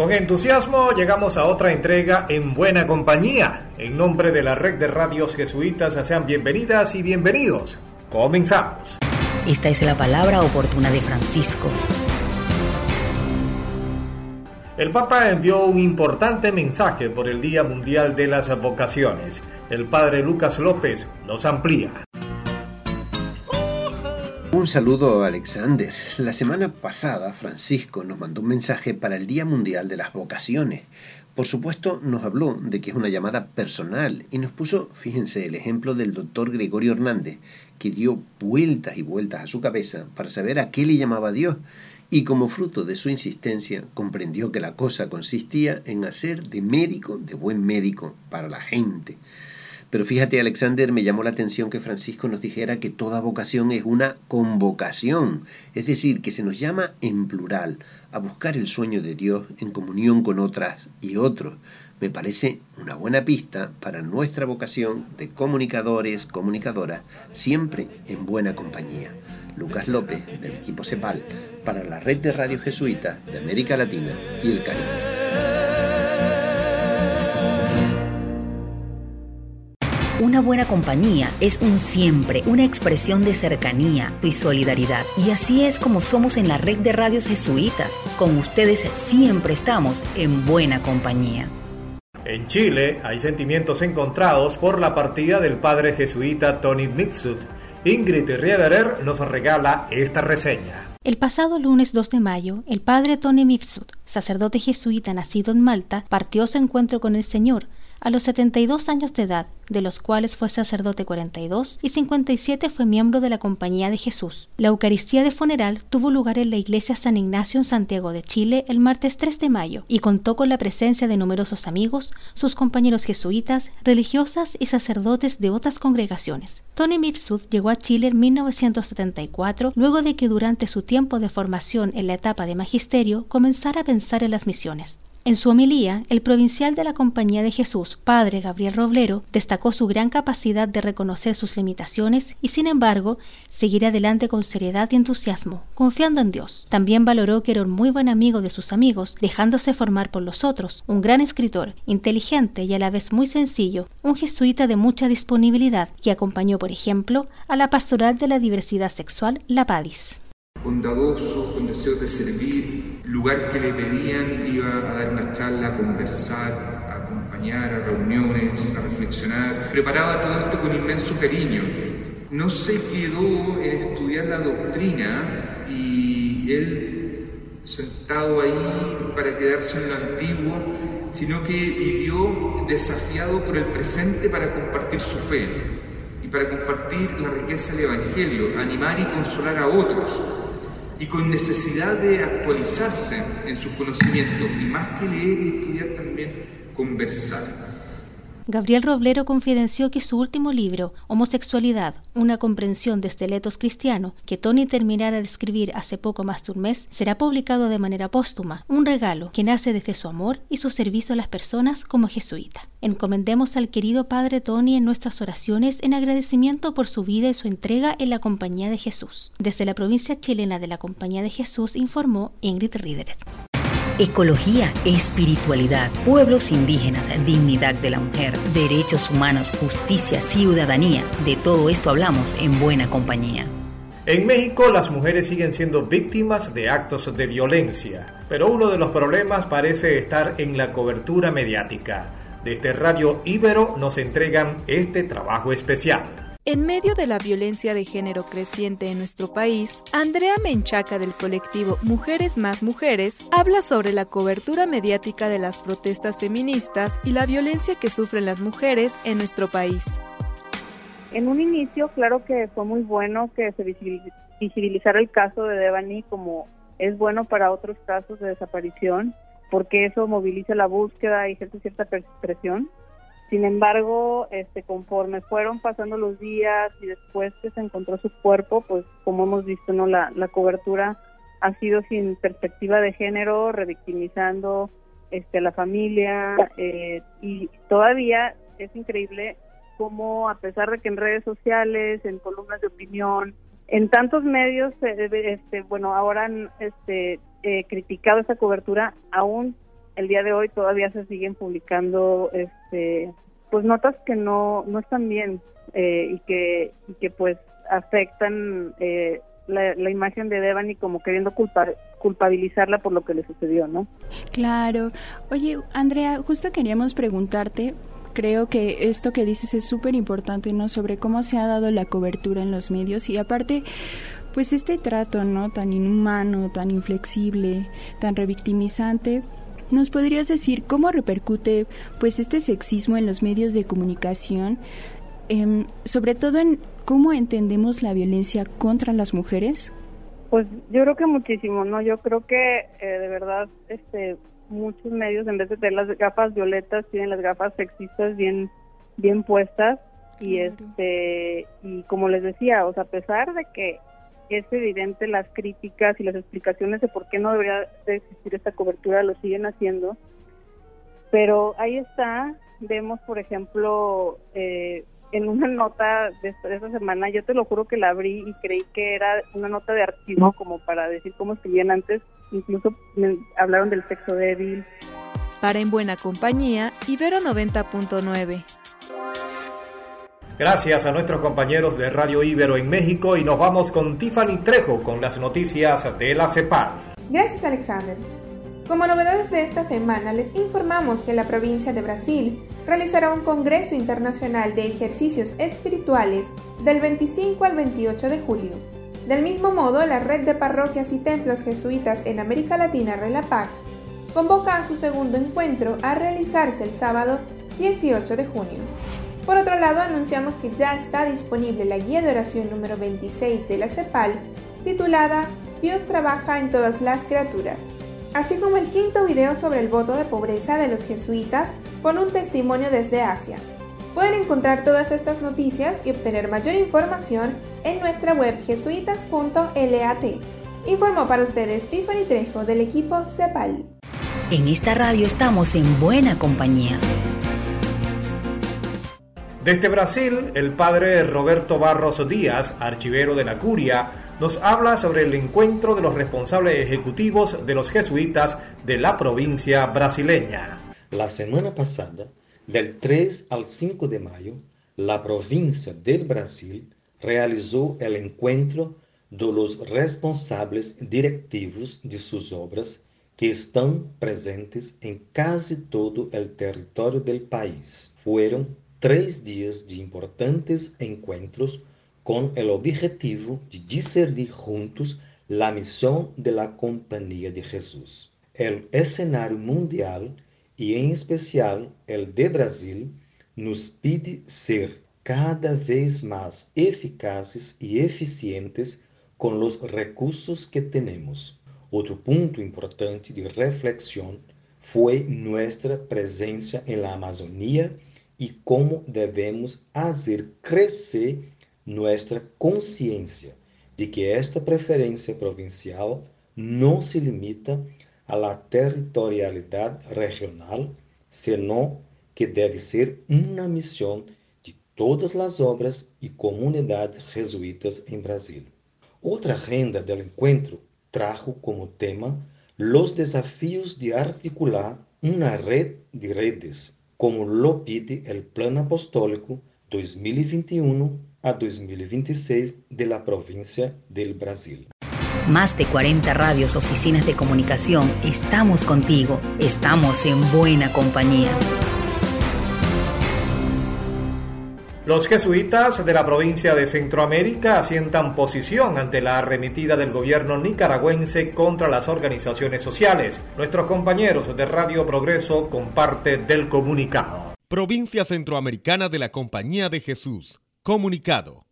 Con entusiasmo llegamos a otra entrega en buena compañía. En nombre de la red de radios jesuitas, sean bienvenidas y bienvenidos. Comenzamos. Esta es la palabra oportuna de Francisco. El Papa envió un importante mensaje por el Día Mundial de las Vocaciones. El padre Lucas López nos amplía. Un saludo a Alexander. La semana pasada Francisco nos mandó un mensaje para el Día Mundial de las Vocaciones. Por supuesto nos habló de que es una llamada personal y nos puso, fíjense, el ejemplo del doctor Gregorio Hernández, que dio vueltas y vueltas a su cabeza para saber a qué le llamaba Dios y como fruto de su insistencia comprendió que la cosa consistía en hacer de médico, de buen médico, para la gente. Pero fíjate, Alexander, me llamó la atención que Francisco nos dijera que toda vocación es una convocación, es decir, que se nos llama en plural a buscar el sueño de Dios en comunión con otras y otros. Me parece una buena pista para nuestra vocación de comunicadores, comunicadoras, siempre en buena compañía. Lucas López, del equipo CEPAL, para la red de radio jesuitas de América Latina y el Caribe. Una buena compañía es un siempre, una expresión de cercanía y solidaridad. Y así es como somos en la red de radios jesuitas. Con ustedes siempre estamos en buena compañía. En Chile hay sentimientos encontrados por la partida del padre jesuita Tony Mitsut. Ingrid Riederer nos regala esta reseña. El pasado lunes 2 de mayo, el padre Tony Mifsud, sacerdote jesuita nacido en Malta, partió su encuentro con el Señor a los 72 años de edad, de los cuales fue sacerdote 42 y 57 fue miembro de la Compañía de Jesús. La Eucaristía de funeral tuvo lugar en la iglesia San Ignacio en Santiago de Chile el martes 3 de mayo y contó con la presencia de numerosos amigos, sus compañeros jesuitas, religiosas y sacerdotes de otras congregaciones. Tony Mifsud llegó a Chile en 1974 luego de que durante su tiempo de formación en la etapa de magisterio comenzara a pensar en las misiones. En su homilía, el provincial de la Compañía de Jesús, padre Gabriel Roblero, destacó su gran capacidad de reconocer sus limitaciones y, sin embargo, seguir adelante con seriedad y entusiasmo, confiando en Dios. También valoró que era un muy buen amigo de sus amigos, dejándose formar por los otros, un gran escritor, inteligente y a la vez muy sencillo, un jesuita de mucha disponibilidad, que acompañó, por ejemplo, a la pastoral de la diversidad sexual, la PADIS bondadoso, con deseo de servir, lugar que le pedían iba a dar una charla, a conversar, a acompañar a reuniones, a reflexionar. Preparaba todo esto con inmenso cariño. No se quedó en estudiar la doctrina y él sentado ahí para quedarse en lo antiguo, sino que vivió desafiado por el presente para compartir su fe y para compartir la riqueza del Evangelio, animar y consolar a otros y con necesidad de actualizarse en sus conocimientos y más que leer y estudiar también conversar. Gabriel Roblero confidenció que su último libro, Homosexualidad, una comprensión de esteletos cristiano, que Tony terminara de escribir hace poco más de un mes, será publicado de manera póstuma, un regalo que nace desde su amor y su servicio a las personas como jesuita. Encomendemos al querido Padre Tony en nuestras oraciones en agradecimiento por su vida y su entrega en la Compañía de Jesús. Desde la provincia chilena de la Compañía de Jesús informó Ingrid Riederer ecología, espiritualidad, pueblos indígenas, dignidad de la mujer, derechos humanos, justicia, ciudadanía. De todo esto hablamos en buena compañía. En México las mujeres siguen siendo víctimas de actos de violencia, pero uno de los problemas parece estar en la cobertura mediática. Desde Radio Ibero nos entregan este trabajo especial. En medio de la violencia de género creciente en nuestro país, Andrea Menchaca del colectivo Mujeres más Mujeres habla sobre la cobertura mediática de las protestas feministas y la violencia que sufren las mujeres en nuestro país. En un inicio, claro que fue muy bueno que se visibilizara el caso de Devani como es bueno para otros casos de desaparición porque eso moviliza la búsqueda y ejerce cierta presión. Sin embargo, este, conforme fueron pasando los días y después que se encontró su cuerpo, pues como hemos visto, no la, la cobertura ha sido sin perspectiva de género, revictimizando este, la familia eh, y todavía es increíble cómo a pesar de que en redes sociales, en columnas de opinión, en tantos medios, eh, este, bueno, ahora han este, eh, criticado esta cobertura, aún el día de hoy todavía se siguen publicando este pues notas que no no están bien eh, y que que pues afectan eh, la, imagen de Devani como queriendo culpar, culpabilizarla por lo que le sucedió, ¿no? Claro. Oye, Andrea, justo queríamos preguntarte, creo que esto que dices es súper importante, ¿no? Sobre cómo se ha dado la cobertura en los medios y aparte, pues este trato, ¿no? Tan inhumano, tan inflexible, tan revictimizante, ¿Nos podrías decir cómo repercute pues este sexismo en los medios de comunicación, em, sobre todo en cómo entendemos la violencia contra las mujeres? Pues yo creo que muchísimo, ¿no? Yo creo que eh, de verdad este muchos medios en vez de tener las gafas violetas tienen las gafas sexistas bien bien puestas y este y como les decía, o sea, a pesar de que es evidente las críticas y las explicaciones de por qué no debería de existir esta cobertura, lo siguen haciendo. Pero ahí está, vemos por ejemplo, eh, en una nota de esta, semana, yo te lo juro que la abrí y creí que era una nota de archivo como para decir cómo escribían antes, incluso hablaron del sexo débil. Para En Buena Compañía, Ibero 90.9. Gracias a nuestros compañeros de Radio Ibero en México y nos vamos con Tiffany Trejo con las noticias de la CEPAL. Gracias Alexander. Como novedades de esta semana les informamos que la provincia de Brasil realizará un Congreso Internacional de Ejercicios Espirituales del 25 al 28 de julio. Del mismo modo, la red de parroquias y templos jesuitas en América Latina, Relapac, convoca a su segundo encuentro a realizarse el sábado 18 de junio. Por otro lado, anunciamos que ya está disponible la guía de oración número 26 de la CEPAL, titulada Dios trabaja en todas las criaturas, así como el quinto video sobre el voto de pobreza de los jesuitas con un testimonio desde Asia. Pueden encontrar todas estas noticias y obtener mayor información en nuestra web jesuitas.lat. Informó para ustedes Tiffany Trejo del equipo CEPAL. En esta radio estamos en buena compañía. Desde Brasil, el padre Roberto Barros Díaz, archivero de la Curia, nos habla sobre el encuentro de los responsables ejecutivos de los jesuitas de la provincia brasileña. La semana pasada, del 3 al 5 de mayo, la provincia del Brasil realizó el encuentro de los responsables directivos de sus obras que están presentes en casi todo el territorio del país. Fueron tres días de importantes encuentros con el objetivo de discernir juntos la misión de la Compañía de Jesús. El escenario mundial y en especial el de Brasil nos pide ser cada vez más eficaces y eficientes con los recursos que tenemos. Otro punto importante de reflexión fue nuestra presencia en la y cómo debemos hacer crecer nuestra conciencia de que esta preferencia provincial no se limita a la territorialidad regional, sino que debe ser una misión de todas las obras y comunidades jesuitas en Brasil. Otra agenda del encuentro trajo como tema los desafíos de articular una red de redes como lo pide el Plan Apostólico 2021 a 2026 de la provincia del Brasil. Más de 40 radios, oficinas de comunicación, estamos contigo, estamos en buena compañía. Los jesuitas de la provincia de Centroamérica asientan posición ante la arremetida del gobierno nicaragüense contra las organizaciones sociales. Nuestros compañeros de Radio Progreso comparten del comunicado. Provincia Centroamericana de la Compañía de Jesús. Comunicado.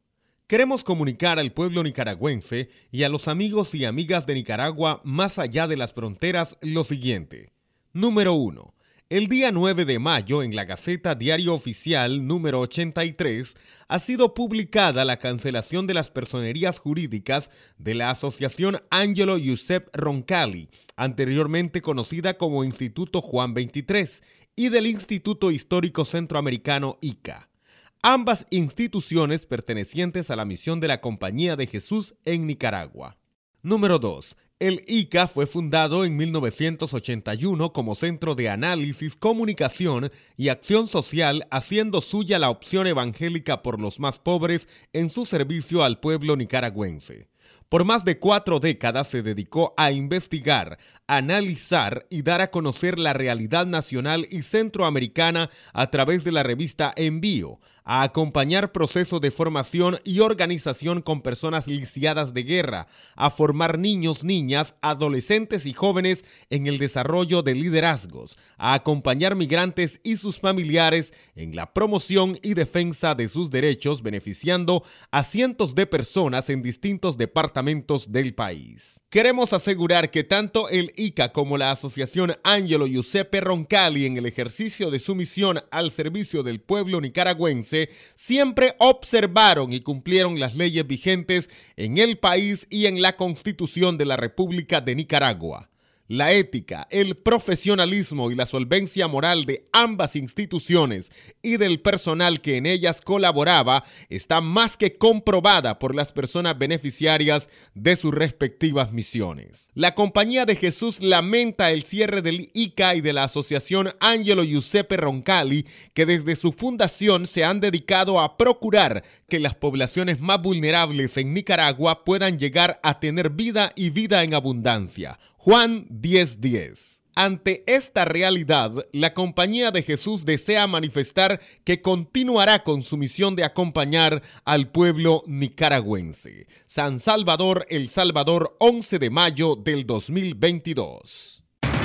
Queremos comunicar al pueblo nicaragüense y a los amigos y amigas de Nicaragua más allá de las fronteras lo siguiente. Número 1. El día 9 de mayo, en la Gaceta Diario Oficial número 83, ha sido publicada la cancelación de las personerías jurídicas de la Asociación Angelo Giuseppe Roncalli, anteriormente conocida como Instituto Juan 23, y del Instituto Histórico Centroamericano ICA. Ambas instituciones pertenecientes a la misión de la Compañía de Jesús en Nicaragua. Número 2. El ICA fue fundado en 1981 como Centro de Análisis, Comunicación y Acción Social, haciendo suya la opción evangélica por los más pobres en su servicio al pueblo nicaragüense. Por más de cuatro décadas se dedicó a investigar, analizar y dar a conocer la realidad nacional y centroamericana a través de la revista Envío, a acompañar procesos de formación y organización con personas lisiadas de guerra, a formar niños, niñas, adolescentes y jóvenes en el desarrollo de liderazgos, a acompañar migrantes y sus familiares en la promoción y defensa de sus derechos, beneficiando a cientos de personas en distintos departamentos del país. Queremos asegurar que tanto el ICA como la Asociación Angelo Giuseppe Roncalli en el ejercicio de su misión al servicio del pueblo nicaragüense siempre observaron y cumplieron las leyes vigentes en el país y en la Constitución de la República de Nicaragua. La ética, el profesionalismo y la solvencia moral de ambas instituciones y del personal que en ellas colaboraba está más que comprobada por las personas beneficiarias de sus respectivas misiones. La Compañía de Jesús lamenta el cierre del ICA y de la Asociación Angelo Giuseppe Roncalli, que desde su fundación se han dedicado a procurar que las poblaciones más vulnerables en Nicaragua puedan llegar a tener vida y vida en abundancia Juan 10:10. Ante esta realidad, la Compañía de Jesús desea manifestar que continuará con su misión de acompañar al pueblo nicaragüense. San Salvador, El Salvador, 11 de mayo del 2022.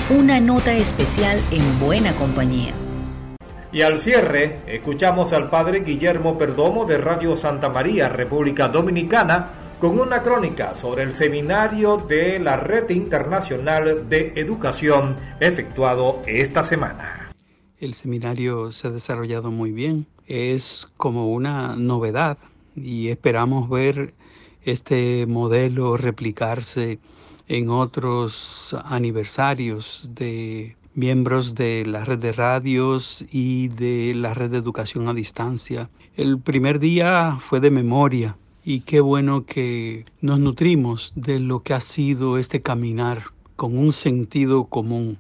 Una nota especial en buena compañía. Y al cierre, escuchamos al padre Guillermo Perdomo de Radio Santa María, República Dominicana, con una crónica sobre el seminario de la Red Internacional de Educación efectuado esta semana. El seminario se ha desarrollado muy bien, es como una novedad y esperamos ver este modelo replicarse en otros aniversarios de miembros de la red de radios y de la red de educación a distancia. El primer día fue de memoria y qué bueno que nos nutrimos de lo que ha sido este caminar con un sentido común.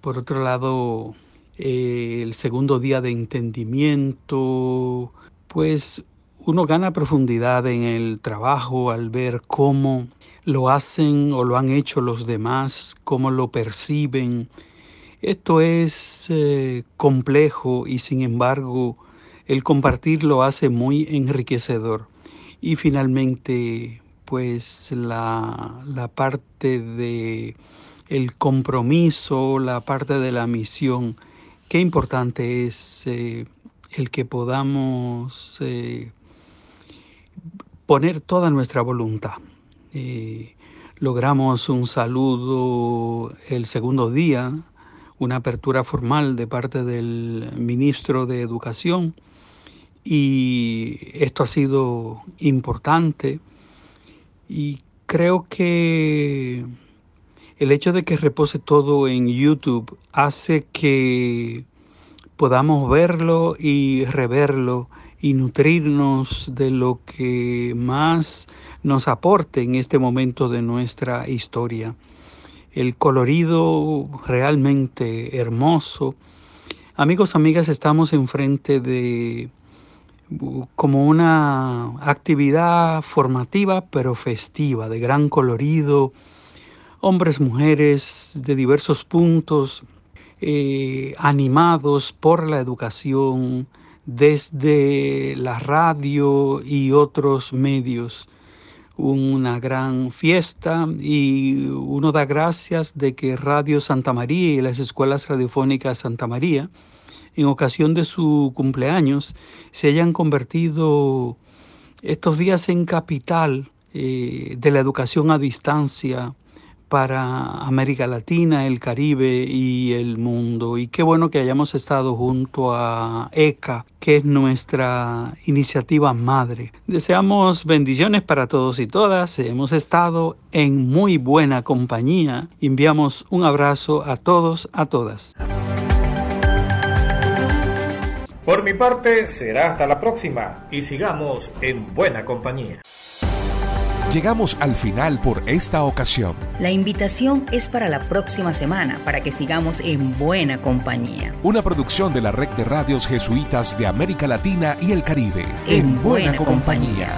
Por otro lado, eh, el segundo día de entendimiento, pues uno gana profundidad en el trabajo al ver cómo lo hacen o lo han hecho los demás, cómo lo perciben. Esto es eh, complejo y sin embargo el compartir lo hace muy enriquecedor. Y finalmente, pues la, parte de el compromiso, la parte de la misión. Qué importante es eh, el que podamos eh, poner toda nuestra voluntad. Eh, logramos un saludo el segundo día, una apertura formal de parte del ministro de Educación y esto ha sido importante y creo que el hecho de que repose todo en YouTube hace que podamos verlo y reverlo y nutrirnos de lo que más nos aporte en este momento de nuestra historia. El colorido realmente hermoso. Amigos, amigas, estamos enfrente de como una actividad formativa pero festiva, de gran colorido, hombres, mujeres de diversos puntos, eh, animados por la educación desde la radio y otros medios. Una gran fiesta y uno da gracias de que Radio Santa María y las escuelas radiofónicas Santa María en ocasión de su cumpleaños, se hayan convertido estos días en capital eh, de la educación a distancia para América Latina, el Caribe y el mundo. Y qué bueno que hayamos estado junto a ECA, que es nuestra iniciativa madre. Deseamos bendiciones para todos y todas. Hemos estado en muy buena compañía. Enviamos un abrazo a todos, a todas. Por mi parte, será hasta la próxima y sigamos en buena compañía. Llegamos al final por esta ocasión. La invitación es para la próxima semana para que sigamos en buena compañía. Una producción de la Red de Radios Jesuitas de América Latina y el Caribe. En, buena, compañía.